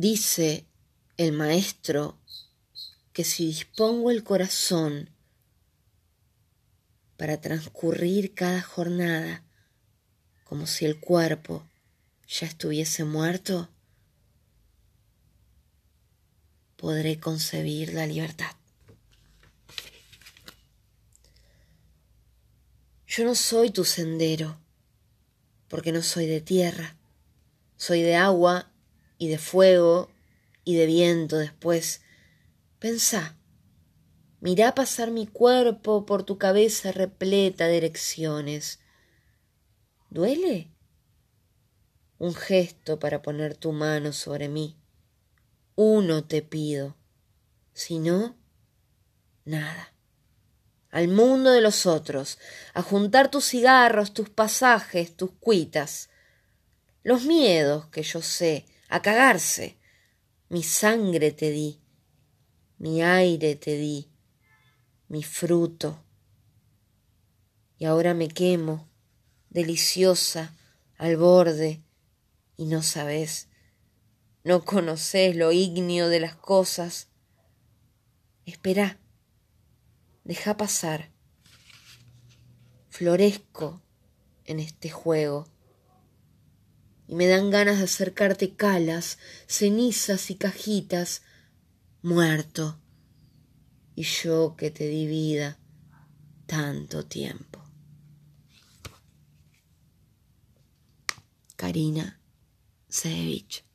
Dice el maestro que si dispongo el corazón para transcurrir cada jornada como si el cuerpo ya estuviese muerto, podré concebir la libertad. Yo no soy tu sendero, porque no soy de tierra, soy de agua y de fuego y de viento después. Pensá, mirá pasar mi cuerpo por tu cabeza repleta de erecciones. ¿Duele? Un gesto para poner tu mano sobre mí. Uno te pido. Si no, nada. Al mundo de los otros, a juntar tus cigarros, tus pasajes, tus cuitas. Los miedos que yo sé, a cagarse. Mi sangre te di, mi aire te di, mi fruto. Y ahora me quemo, deliciosa, al borde, y no sabes, no conoces lo ignio de las cosas. Espera, deja pasar. Florezco en este juego y me dan ganas de acercarte calas, cenizas y cajitas, muerto. Y yo que te di vida tanto tiempo. Karina Sevich